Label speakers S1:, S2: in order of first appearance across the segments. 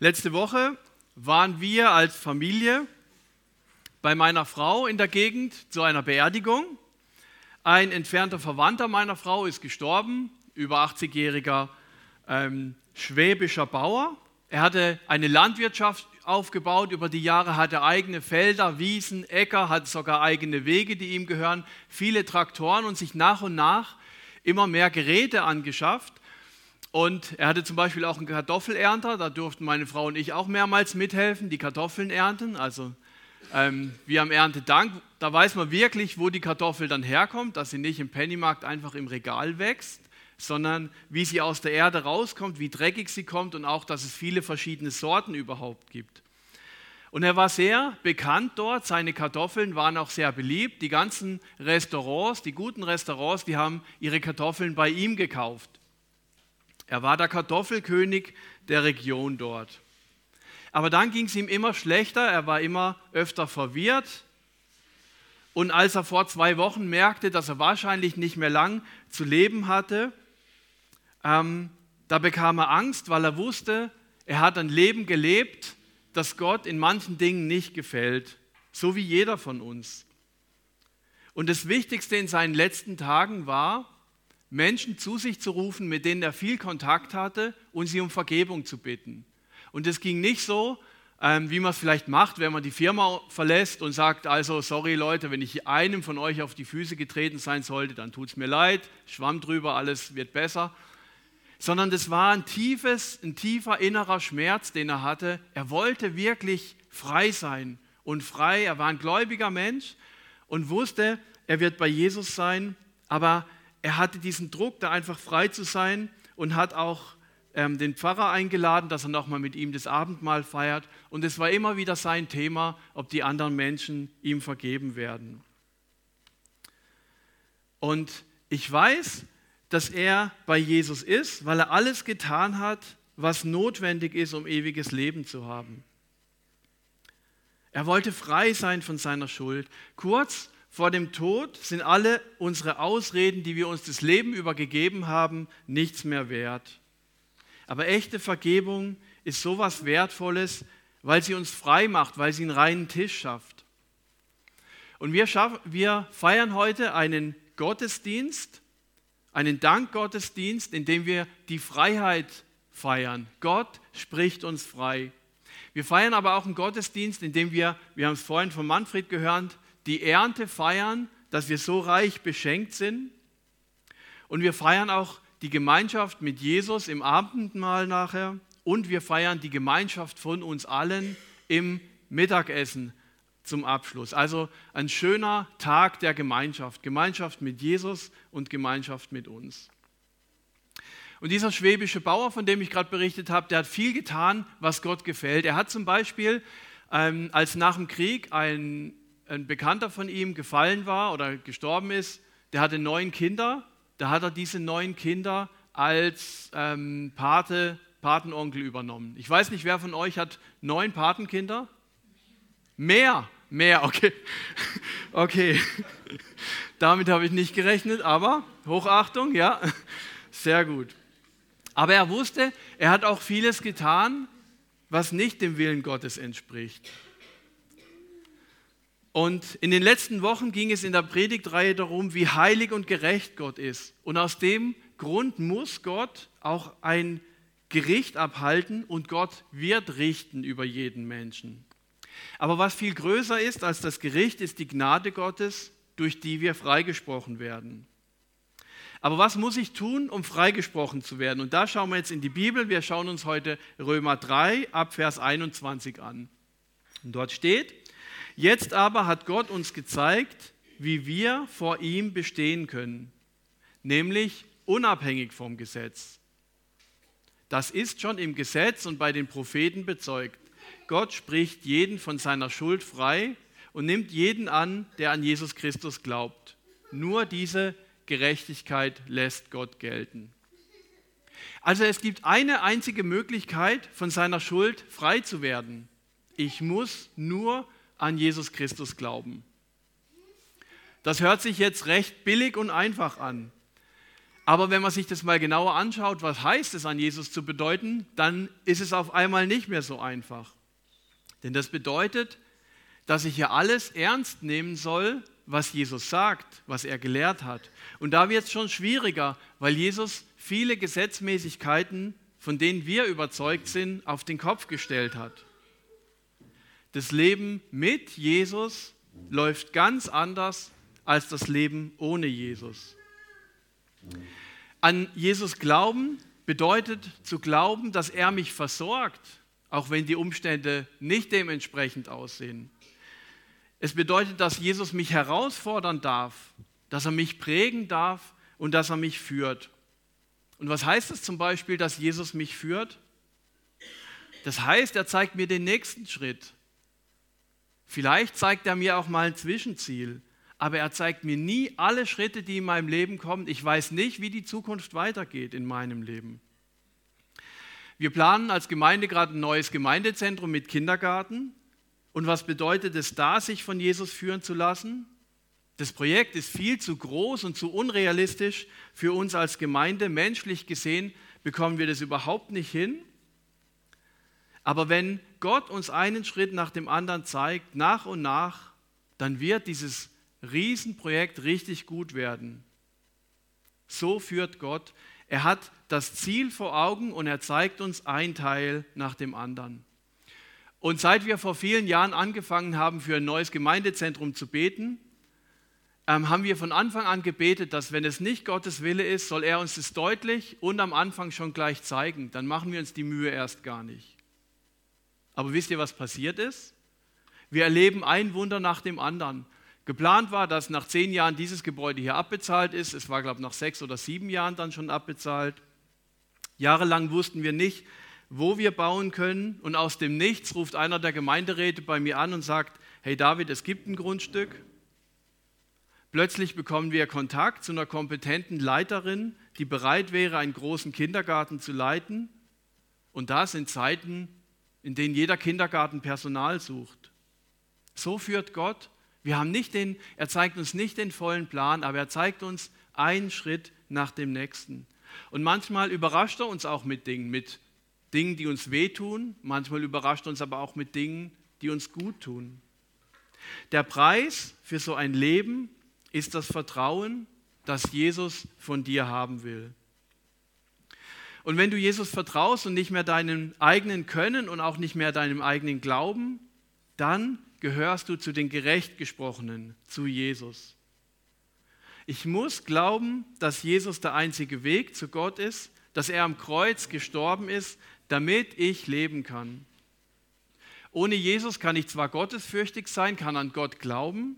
S1: Letzte Woche waren wir als Familie bei meiner Frau in der Gegend zu einer Beerdigung. Ein entfernter Verwandter meiner Frau ist gestorben, über 80-jähriger ähm, schwäbischer Bauer. Er hatte eine Landwirtschaft aufgebaut über die Jahre, hatte eigene Felder, Wiesen, Äcker, hat sogar eigene Wege, die ihm gehören, viele Traktoren und sich nach und nach immer mehr Geräte angeschafft und er hatte zum Beispiel auch einen Kartoffelernter, da durften meine Frau und ich auch mehrmals mithelfen, die Kartoffeln ernten. Also ähm, wir am Erntedank, da weiß man wirklich, wo die Kartoffel dann herkommt, dass sie nicht im Pennymarkt einfach im Regal wächst, sondern wie sie aus der Erde rauskommt, wie dreckig sie kommt und auch, dass es viele verschiedene Sorten überhaupt gibt. Und er war sehr bekannt dort, seine Kartoffeln waren auch sehr beliebt. Die ganzen Restaurants, die guten Restaurants, die haben ihre Kartoffeln bei ihm gekauft. Er war der Kartoffelkönig der Region dort. Aber dann ging es ihm immer schlechter, er war immer öfter verwirrt. Und als er vor zwei Wochen merkte, dass er wahrscheinlich nicht mehr lang zu leben hatte, ähm, da bekam er Angst, weil er wusste, er hat ein Leben gelebt, das Gott in manchen Dingen nicht gefällt, so wie jeder von uns. Und das Wichtigste in seinen letzten Tagen war, Menschen zu sich zu rufen, mit denen er viel Kontakt hatte und sie um Vergebung zu bitten. Und es ging nicht so, ähm, wie man es vielleicht macht, wenn man die Firma verlässt und sagt, also sorry Leute, wenn ich einem von euch auf die Füße getreten sein sollte, dann tut es mir leid, schwamm drüber, alles wird besser. Sondern das war ein tiefes, ein tiefer innerer Schmerz, den er hatte. Er wollte wirklich frei sein und frei. Er war ein gläubiger Mensch und wusste, er wird bei Jesus sein, aber er hatte diesen Druck, da einfach frei zu sein und hat auch ähm, den Pfarrer eingeladen, dass er nochmal mit ihm das Abendmahl feiert. Und es war immer wieder sein Thema, ob die anderen Menschen ihm vergeben werden. Und ich weiß, dass er bei Jesus ist, weil er alles getan hat, was notwendig ist, um ewiges Leben zu haben. Er wollte frei sein von seiner Schuld. Kurz vor dem Tod sind alle unsere Ausreden, die wir uns das Leben übergegeben haben, nichts mehr wert. Aber echte Vergebung ist so was Wertvolles, weil sie uns frei macht, weil sie einen reinen Tisch schafft. Und wir, schaff, wir feiern heute einen Gottesdienst, einen Dankgottesdienst, in dem wir die Freiheit feiern. Gott spricht uns frei. Wir feiern aber auch einen Gottesdienst, in dem wir, wir haben es vorhin von Manfred gehört, die Ernte feiern, dass wir so reich beschenkt sind. Und wir feiern auch die Gemeinschaft mit Jesus im Abendmahl nachher. Und wir feiern die Gemeinschaft von uns allen im Mittagessen zum Abschluss. Also ein schöner Tag der Gemeinschaft. Gemeinschaft mit Jesus und Gemeinschaft mit uns. Und dieser schwäbische Bauer, von dem ich gerade berichtet habe, der hat viel getan, was Gott gefällt. Er hat zum Beispiel, ähm, als nach dem Krieg ein ein Bekannter von ihm gefallen war oder gestorben ist, der hatte neun Kinder. Da hat er diese neun Kinder als ähm, Pate, Patenonkel übernommen. Ich weiß nicht, wer von euch hat neun Patenkinder? Mehr, mehr, okay. Okay, damit habe ich nicht gerechnet, aber Hochachtung, ja, sehr gut. Aber er wusste, er hat auch vieles getan, was nicht dem Willen Gottes entspricht. Und in den letzten Wochen ging es in der Predigtreihe darum, wie heilig und gerecht Gott ist. Und aus dem Grund muss Gott auch ein Gericht abhalten und Gott wird richten über jeden Menschen. Aber was viel größer ist als das Gericht, ist die Gnade Gottes, durch die wir freigesprochen werden. Aber was muss ich tun, um freigesprochen zu werden? Und da schauen wir jetzt in die Bibel. Wir schauen uns heute Römer 3 ab Vers 21 an. Und dort steht, Jetzt aber hat Gott uns gezeigt, wie wir vor ihm bestehen können, nämlich unabhängig vom Gesetz. Das ist schon im Gesetz und bei den Propheten bezeugt. Gott spricht jeden von seiner Schuld frei und nimmt jeden an, der an Jesus Christus glaubt. Nur diese Gerechtigkeit lässt Gott gelten. Also es gibt eine einzige Möglichkeit, von seiner Schuld frei zu werden. Ich muss nur an Jesus Christus glauben. Das hört sich jetzt recht billig und einfach an. Aber wenn man sich das mal genauer anschaut, was heißt es an Jesus zu bedeuten, dann ist es auf einmal nicht mehr so einfach. Denn das bedeutet, dass ich ja alles ernst nehmen soll, was Jesus sagt, was er gelehrt hat. Und da wird es schon schwieriger, weil Jesus viele Gesetzmäßigkeiten, von denen wir überzeugt sind, auf den Kopf gestellt hat. Das Leben mit Jesus läuft ganz anders als das Leben ohne Jesus. An Jesus glauben bedeutet zu glauben, dass er mich versorgt, auch wenn die Umstände nicht dementsprechend aussehen. Es bedeutet, dass Jesus mich herausfordern darf, dass er mich prägen darf und dass er mich führt. Und was heißt es zum Beispiel, dass Jesus mich führt? Das heißt, er zeigt mir den nächsten Schritt. Vielleicht zeigt er mir auch mal ein Zwischenziel, aber er zeigt mir nie alle Schritte, die in meinem Leben kommen. Ich weiß nicht, wie die Zukunft weitergeht in meinem Leben. Wir planen als Gemeinde gerade ein neues Gemeindezentrum mit Kindergarten. Und was bedeutet es da, sich von Jesus führen zu lassen? Das Projekt ist viel zu groß und zu unrealistisch für uns als Gemeinde. Menschlich gesehen bekommen wir das überhaupt nicht hin. Aber wenn Gott uns einen Schritt nach dem anderen zeigt, nach und nach, dann wird dieses Riesenprojekt richtig gut werden. So führt Gott. Er hat das Ziel vor Augen und er zeigt uns ein Teil nach dem anderen. Und seit wir vor vielen Jahren angefangen haben, für ein neues Gemeindezentrum zu beten, ähm, haben wir von Anfang an gebetet, dass wenn es nicht Gottes Wille ist, soll er uns das deutlich und am Anfang schon gleich zeigen. Dann machen wir uns die Mühe erst gar nicht. Aber wisst ihr, was passiert ist? Wir erleben ein Wunder nach dem anderen. Geplant war, dass nach zehn Jahren dieses Gebäude hier abbezahlt ist. Es war, glaube ich, nach sechs oder sieben Jahren dann schon abbezahlt. Jahrelang wussten wir nicht, wo wir bauen können. Und aus dem Nichts ruft einer der Gemeinderäte bei mir an und sagt, hey David, es gibt ein Grundstück. Plötzlich bekommen wir Kontakt zu einer kompetenten Leiterin, die bereit wäre, einen großen Kindergarten zu leiten. Und da sind Zeiten, in denen jeder Kindergarten Personal sucht. So führt Gott. Wir haben nicht den, er zeigt uns nicht den vollen Plan, aber er zeigt uns einen Schritt nach dem nächsten. Und manchmal überrascht er uns auch mit Dingen, mit Dingen, die uns wehtun, manchmal überrascht uns aber auch mit Dingen, die uns gut tun. Der Preis für so ein Leben ist das Vertrauen, das Jesus von dir haben will. Und wenn du Jesus vertraust und nicht mehr deinem eigenen Können und auch nicht mehr deinem eigenen Glauben, dann gehörst du zu den gerecht gesprochenen, zu Jesus. Ich muss glauben, dass Jesus der einzige Weg zu Gott ist, dass er am Kreuz gestorben ist, damit ich leben kann. Ohne Jesus kann ich zwar gottesfürchtig sein, kann an Gott glauben,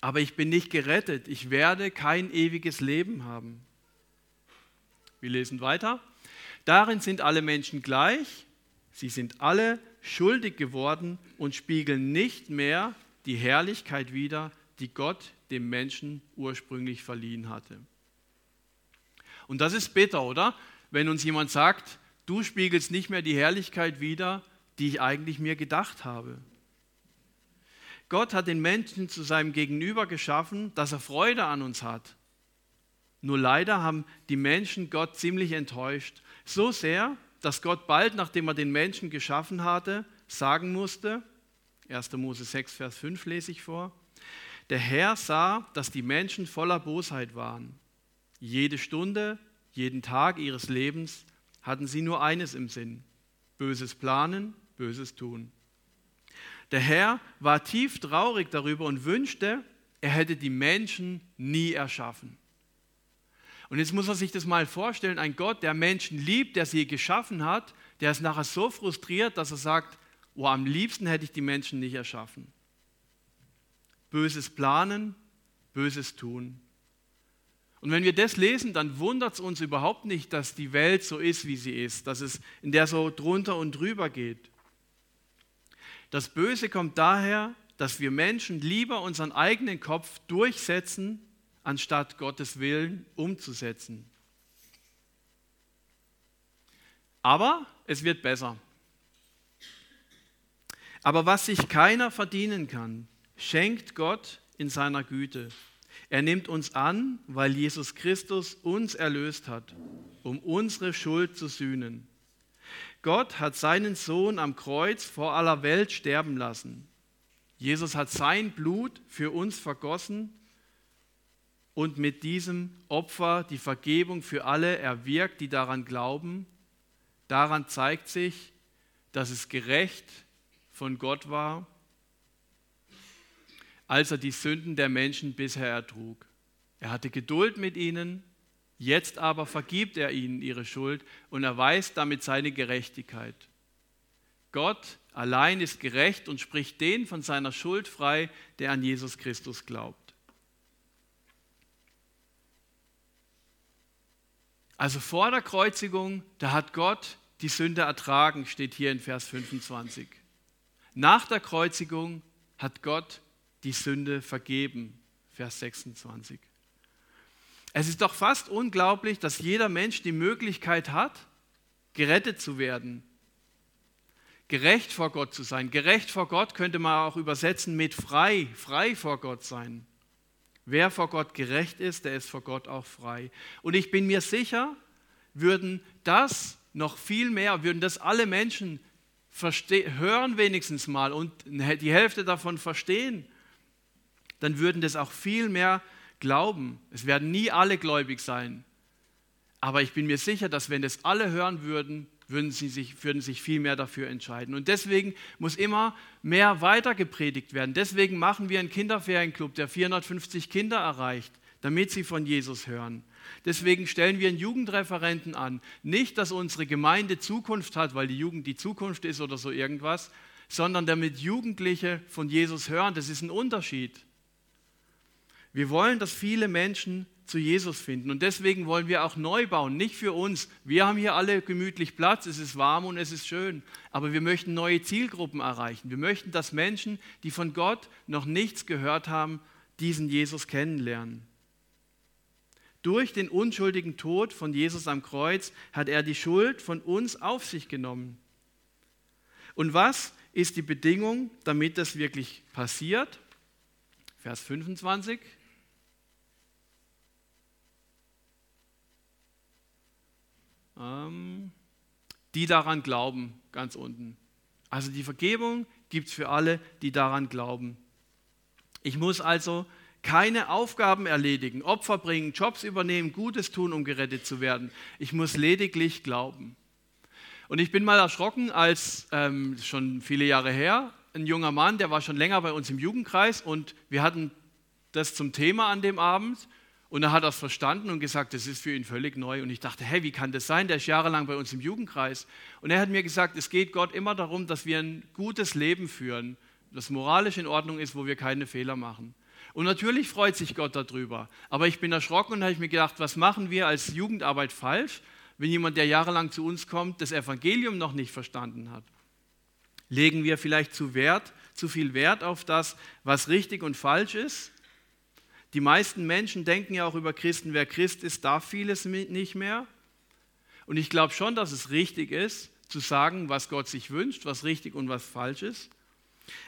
S1: aber ich bin nicht gerettet. Ich werde kein ewiges Leben haben. Wir lesen weiter. Darin sind alle Menschen gleich. Sie sind alle schuldig geworden und spiegeln nicht mehr die Herrlichkeit wider, die Gott dem Menschen ursprünglich verliehen hatte. Und das ist bitter, oder? Wenn uns jemand sagt, du spiegelst nicht mehr die Herrlichkeit wider, die ich eigentlich mir gedacht habe. Gott hat den Menschen zu seinem Gegenüber geschaffen, dass er Freude an uns hat. Nur leider haben die Menschen Gott ziemlich enttäuscht. So sehr, dass Gott bald, nachdem er den Menschen geschaffen hatte, sagen musste, 1. Mose 6, Vers 5 lese ich vor, der Herr sah, dass die Menschen voller Bosheit waren. Jede Stunde, jeden Tag ihres Lebens hatten sie nur eines im Sinn, böses Planen, böses Tun. Der Herr war tief traurig darüber und wünschte, er hätte die Menschen nie erschaffen. Und jetzt muss man sich das mal vorstellen, ein Gott, der Menschen liebt, der sie geschaffen hat, der ist nachher so frustriert, dass er sagt, oh, am liebsten hätte ich die Menschen nicht erschaffen. Böses Planen, Böses tun. Und wenn wir das lesen, dann wundert es uns überhaupt nicht, dass die Welt so ist, wie sie ist, dass es in der so drunter und drüber geht. Das Böse kommt daher, dass wir Menschen lieber unseren eigenen Kopf durchsetzen, anstatt Gottes Willen umzusetzen. Aber es wird besser. Aber was sich keiner verdienen kann, schenkt Gott in seiner Güte. Er nimmt uns an, weil Jesus Christus uns erlöst hat, um unsere Schuld zu sühnen. Gott hat seinen Sohn am Kreuz vor aller Welt sterben lassen. Jesus hat sein Blut für uns vergossen und mit diesem Opfer die Vergebung für alle erwirkt, die daran glauben. Daran zeigt sich, dass es gerecht von Gott war als er die Sünden der Menschen bisher ertrug. Er hatte Geduld mit ihnen, jetzt aber vergibt er ihnen ihre Schuld und erweist damit seine Gerechtigkeit. Gott allein ist gerecht und spricht den von seiner Schuld frei, der an Jesus Christus glaubt. Also vor der Kreuzigung, da hat Gott die Sünde ertragen, steht hier in Vers 25. Nach der Kreuzigung hat Gott die Sünde vergeben. Vers 26. Es ist doch fast unglaublich, dass jeder Mensch die Möglichkeit hat, gerettet zu werden. Gerecht vor Gott zu sein. Gerecht vor Gott könnte man auch übersetzen mit frei, frei vor Gott sein. Wer vor Gott gerecht ist, der ist vor Gott auch frei. Und ich bin mir sicher, würden das noch viel mehr, würden das alle Menschen hören wenigstens mal und die Hälfte davon verstehen, dann würden das auch viel mehr glauben. Es werden nie alle gläubig sein. Aber ich bin mir sicher, dass wenn das alle hören würden, würden sie sich, würden sich viel mehr dafür entscheiden. Und deswegen muss immer mehr weiter gepredigt werden. Deswegen machen wir einen Kinderferienclub, der 450 Kinder erreicht, damit sie von Jesus hören. Deswegen stellen wir einen Jugendreferenten an. Nicht, dass unsere Gemeinde Zukunft hat, weil die Jugend die Zukunft ist oder so irgendwas, sondern damit Jugendliche von Jesus hören. Das ist ein Unterschied. Wir wollen, dass viele Menschen zu Jesus finden. Und deswegen wollen wir auch neu bauen, nicht für uns. Wir haben hier alle gemütlich Platz, es ist warm und es ist schön. Aber wir möchten neue Zielgruppen erreichen. Wir möchten, dass Menschen, die von Gott noch nichts gehört haben, diesen Jesus kennenlernen. Durch den unschuldigen Tod von Jesus am Kreuz hat er die Schuld von uns auf sich genommen. Und was ist die Bedingung, damit das wirklich passiert? Vers 25. Ähm, die daran glauben, ganz unten. Also die Vergebung gibt es für alle, die daran glauben. Ich muss also keine Aufgaben erledigen, Opfer bringen, Jobs übernehmen, Gutes tun, um gerettet zu werden. Ich muss lediglich glauben. Und ich bin mal erschrocken, als ähm, schon viele Jahre her, ein junger Mann, der war schon länger bei uns im Jugendkreis und wir hatten das zum Thema an dem Abend und er hat das verstanden und gesagt, das ist für ihn völlig neu. Und ich dachte, hey, wie kann das sein? Der ist jahrelang bei uns im Jugendkreis. Und er hat mir gesagt, es geht Gott immer darum, dass wir ein gutes Leben führen, das moralisch in Ordnung ist, wo wir keine Fehler machen. Und natürlich freut sich Gott darüber. Aber ich bin erschrocken und habe mir gedacht, was machen wir als Jugendarbeit falsch, wenn jemand, der jahrelang zu uns kommt, das Evangelium noch nicht verstanden hat? Legen wir vielleicht zu, Wert, zu viel Wert auf das, was richtig und falsch ist? Die meisten Menschen denken ja auch über Christen, wer Christ ist, darf vieles nicht mehr. Und ich glaube schon, dass es richtig ist, zu sagen, was Gott sich wünscht, was richtig und was falsch ist.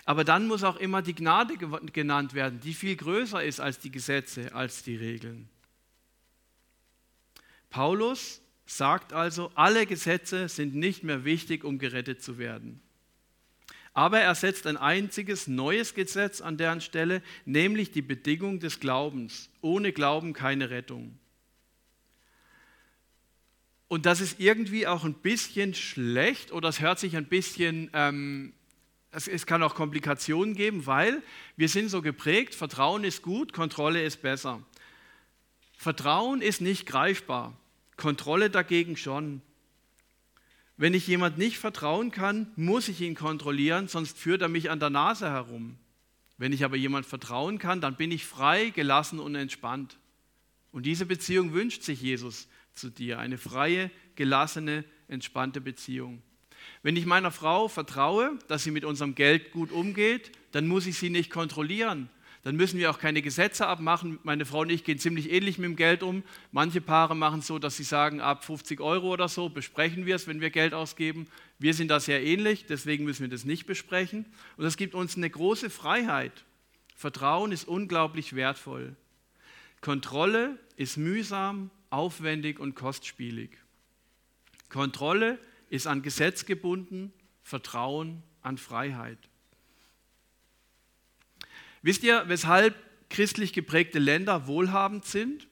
S1: Aber dann muss auch immer die Gnade genannt werden, die viel größer ist als die Gesetze, als die Regeln. Paulus sagt also, alle Gesetze sind nicht mehr wichtig, um gerettet zu werden. Aber er setzt ein einziges neues Gesetz an deren Stelle, nämlich die Bedingung des Glaubens. Ohne Glauben keine Rettung. Und das ist irgendwie auch ein bisschen schlecht oder es hört sich ein bisschen, ähm, es, es kann auch Komplikationen geben, weil wir sind so geprägt, Vertrauen ist gut, Kontrolle ist besser. Vertrauen ist nicht greifbar, Kontrolle dagegen schon. Wenn ich jemand nicht vertrauen kann, muss ich ihn kontrollieren, sonst führt er mich an der Nase herum. Wenn ich aber jemand vertrauen kann, dann bin ich frei, gelassen und entspannt. Und diese Beziehung wünscht sich Jesus zu dir, eine freie, gelassene, entspannte Beziehung. Wenn ich meiner Frau vertraue, dass sie mit unserem Geld gut umgeht, dann muss ich sie nicht kontrollieren, dann müssen wir auch keine Gesetze abmachen. Meine Frau und ich gehen ziemlich ähnlich mit dem Geld um. Manche Paare machen es so, dass sie sagen, ab 50 Euro oder so besprechen wir es, wenn wir Geld ausgeben. Wir sind da sehr ähnlich, deswegen müssen wir das nicht besprechen. Und das gibt uns eine große Freiheit. Vertrauen ist unglaublich wertvoll. Kontrolle ist mühsam, aufwendig und kostspielig. Kontrolle ist an Gesetz gebunden, Vertrauen an Freiheit. Wisst ihr, weshalb christlich geprägte Länder wohlhabend sind?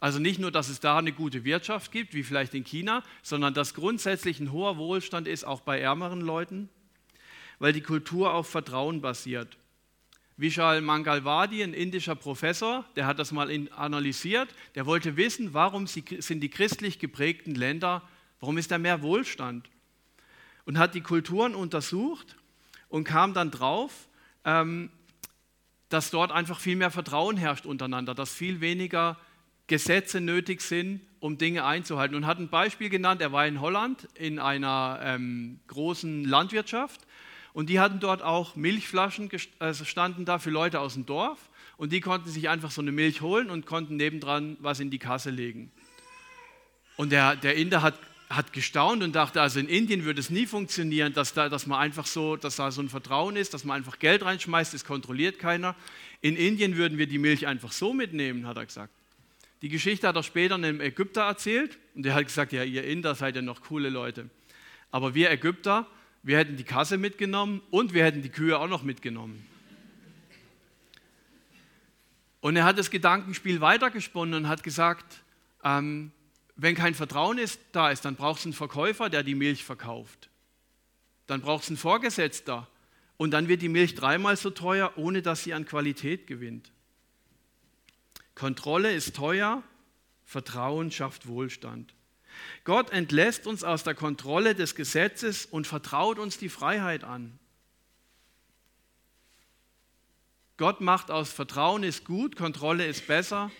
S1: Also nicht nur, dass es da eine gute Wirtschaft gibt, wie vielleicht in China, sondern dass grundsätzlich ein hoher Wohlstand ist, auch bei ärmeren Leuten, weil die Kultur auf Vertrauen basiert. Vishal Mangalwadi, ein indischer Professor, der hat das mal analysiert, der wollte wissen, warum sind die christlich geprägten Länder, warum ist da mehr Wohlstand? Und hat die Kulturen untersucht und kam dann drauf, ähm, dass dort einfach viel mehr Vertrauen herrscht untereinander, dass viel weniger Gesetze nötig sind, um Dinge einzuhalten. Und hat ein Beispiel genannt, er war in Holland in einer ähm, großen Landwirtschaft und die hatten dort auch Milchflaschen also standen da für Leute aus dem Dorf und die konnten sich einfach so eine Milch holen und konnten nebendran was in die Kasse legen. Und der, der Inder hat, hat gestaunt und dachte, also in Indien würde es nie funktionieren, dass, da, dass man einfach so, dass da so ein Vertrauen ist, dass man einfach Geld reinschmeißt, das kontrolliert keiner. In Indien würden wir die Milch einfach so mitnehmen, hat er gesagt. Die Geschichte hat er später einem Ägypter erzählt und der hat gesagt, ja, ihr Inder seid ja noch coole Leute. Aber wir Ägypter, wir hätten die Kasse mitgenommen und wir hätten die Kühe auch noch mitgenommen. Und er hat das Gedankenspiel weitergesponnen und hat gesagt, ähm, wenn kein Vertrauen ist, da ist, dann braucht es einen Verkäufer, der die Milch verkauft. Dann braucht es einen Vorgesetzter. Und dann wird die Milch dreimal so teuer, ohne dass sie an Qualität gewinnt. Kontrolle ist teuer, Vertrauen schafft Wohlstand. Gott entlässt uns aus der Kontrolle des Gesetzes und vertraut uns die Freiheit an. Gott macht aus Vertrauen ist gut, Kontrolle ist besser.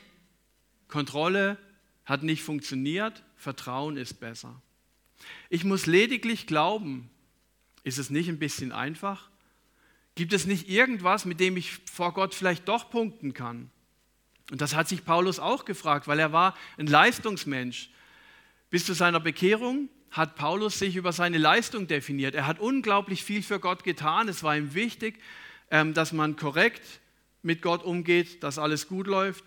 S1: Kontrolle hat nicht funktioniert, Vertrauen ist besser. Ich muss lediglich glauben. Ist es nicht ein bisschen einfach? Gibt es nicht irgendwas, mit dem ich vor Gott vielleicht doch punkten kann? Und das hat sich Paulus auch gefragt, weil er war ein Leistungsmensch. Bis zu seiner Bekehrung hat Paulus sich über seine Leistung definiert. Er hat unglaublich viel für Gott getan. Es war ihm wichtig, ähm, dass man korrekt mit Gott umgeht, dass alles gut läuft.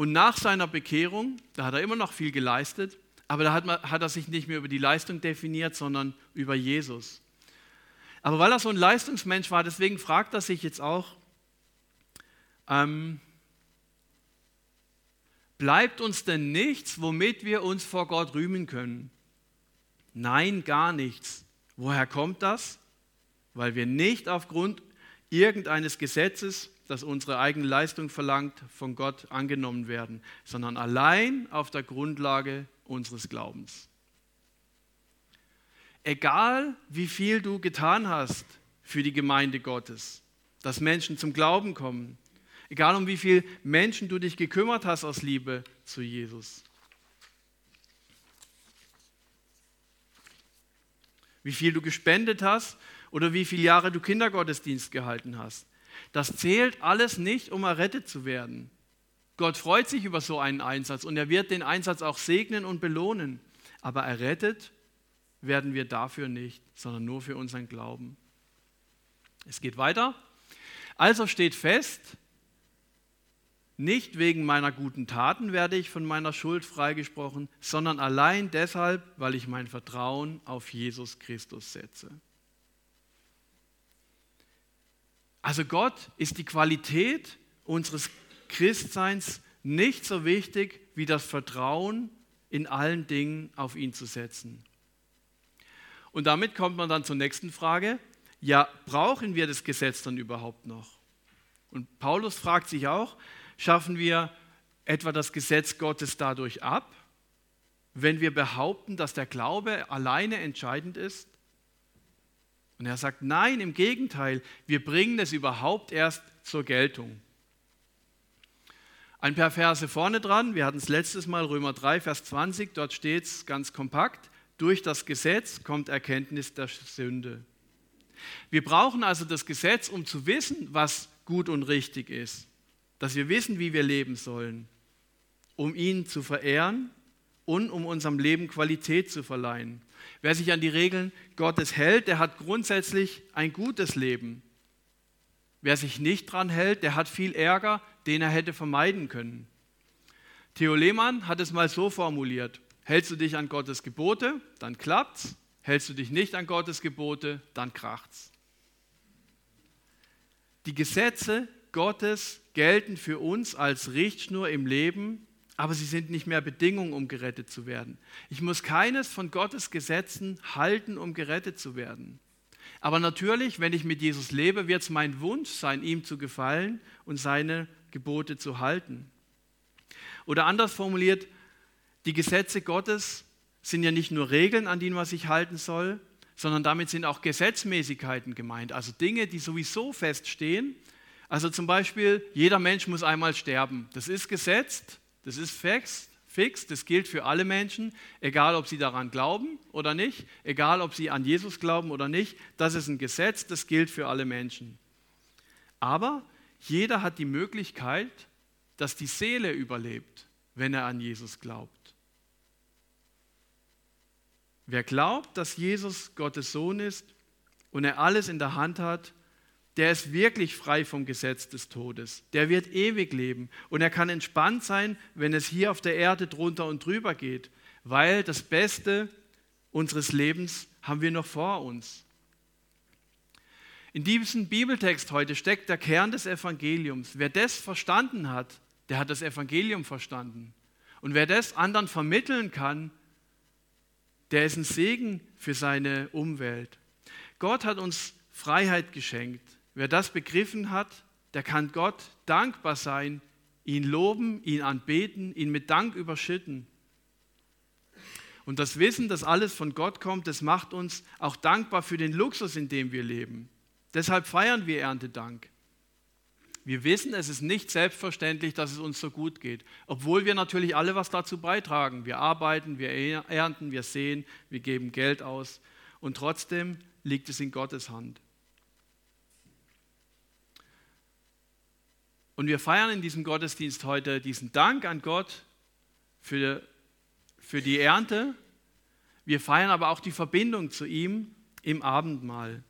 S1: Und nach seiner Bekehrung, da hat er immer noch viel geleistet, aber da hat, man, hat er sich nicht mehr über die Leistung definiert, sondern über Jesus. Aber weil er so ein Leistungsmensch war, deswegen fragt er sich jetzt auch, ähm, Bleibt uns denn nichts, womit wir uns vor Gott rühmen können? Nein, gar nichts. Woher kommt das? Weil wir nicht aufgrund irgendeines Gesetzes, das unsere eigene Leistung verlangt, von Gott angenommen werden, sondern allein auf der Grundlage unseres Glaubens. Egal wie viel du getan hast für die Gemeinde Gottes, dass Menschen zum Glauben kommen, Egal um wie viele Menschen du dich gekümmert hast aus Liebe zu Jesus. Wie viel du gespendet hast oder wie viele Jahre du Kindergottesdienst gehalten hast. Das zählt alles nicht, um errettet zu werden. Gott freut sich über so einen Einsatz und er wird den Einsatz auch segnen und belohnen. Aber errettet werden wir dafür nicht, sondern nur für unseren Glauben. Es geht weiter. Also steht fest, nicht wegen meiner guten Taten werde ich von meiner Schuld freigesprochen, sondern allein deshalb, weil ich mein Vertrauen auf Jesus Christus setze. Also Gott ist die Qualität unseres Christseins nicht so wichtig wie das Vertrauen in allen Dingen auf ihn zu setzen. Und damit kommt man dann zur nächsten Frage. Ja, brauchen wir das Gesetz dann überhaupt noch? Und Paulus fragt sich auch, Schaffen wir etwa das Gesetz Gottes dadurch ab, wenn wir behaupten, dass der Glaube alleine entscheidend ist? Und er sagt, nein, im Gegenteil, wir bringen es überhaupt erst zur Geltung. Ein paar Verse vorne dran, wir hatten es letztes Mal, Römer 3, Vers 20, dort steht es ganz kompakt, durch das Gesetz kommt Erkenntnis der Sünde. Wir brauchen also das Gesetz, um zu wissen, was gut und richtig ist dass wir wissen, wie wir leben sollen, um ihn zu verehren und um unserem Leben Qualität zu verleihen. Wer sich an die Regeln Gottes hält, der hat grundsätzlich ein gutes Leben. Wer sich nicht dran hält, der hat viel Ärger, den er hätte vermeiden können. Theo Lehmann hat es mal so formuliert: Hältst du dich an Gottes Gebote, dann klappt's. Hältst du dich nicht an Gottes Gebote, dann kracht's. Die Gesetze Gottes gelten für uns als Richtschnur im Leben, aber sie sind nicht mehr Bedingung, um gerettet zu werden. Ich muss keines von Gottes Gesetzen halten, um gerettet zu werden. Aber natürlich, wenn ich mit Jesus lebe, wird es mein Wunsch sein, ihm zu gefallen und seine Gebote zu halten. Oder anders formuliert, die Gesetze Gottes sind ja nicht nur Regeln, an die man sich halten soll, sondern damit sind auch Gesetzmäßigkeiten gemeint, also Dinge, die sowieso feststehen. Also zum Beispiel, jeder Mensch muss einmal sterben. Das ist gesetzt, das ist fix, fix, das gilt für alle Menschen, egal ob sie daran glauben oder nicht, egal ob sie an Jesus glauben oder nicht. Das ist ein Gesetz, das gilt für alle Menschen. Aber jeder hat die Möglichkeit, dass die Seele überlebt, wenn er an Jesus glaubt. Wer glaubt, dass Jesus Gottes Sohn ist und er alles in der Hand hat, der ist wirklich frei vom Gesetz des Todes. Der wird ewig leben und er kann entspannt sein, wenn es hier auf der Erde drunter und drüber geht, weil das Beste unseres Lebens haben wir noch vor uns. In diesem Bibeltext heute steckt der Kern des Evangeliums. Wer das verstanden hat, der hat das Evangelium verstanden. Und wer das anderen vermitteln kann, der ist ein Segen für seine Umwelt. Gott hat uns Freiheit geschenkt. Wer das begriffen hat, der kann Gott dankbar sein, ihn loben, ihn anbeten, ihn mit Dank überschütten. Und das Wissen, dass alles von Gott kommt, das macht uns auch dankbar für den Luxus, in dem wir leben. Deshalb feiern wir Erntedank. Wir wissen, es ist nicht selbstverständlich, dass es uns so gut geht, obwohl wir natürlich alle was dazu beitragen. Wir arbeiten, wir ernten, wir sehen, wir geben Geld aus und trotzdem liegt es in Gottes Hand. Und wir feiern in diesem Gottesdienst heute diesen Dank an Gott für, für die Ernte. Wir feiern aber auch die Verbindung zu ihm im Abendmahl.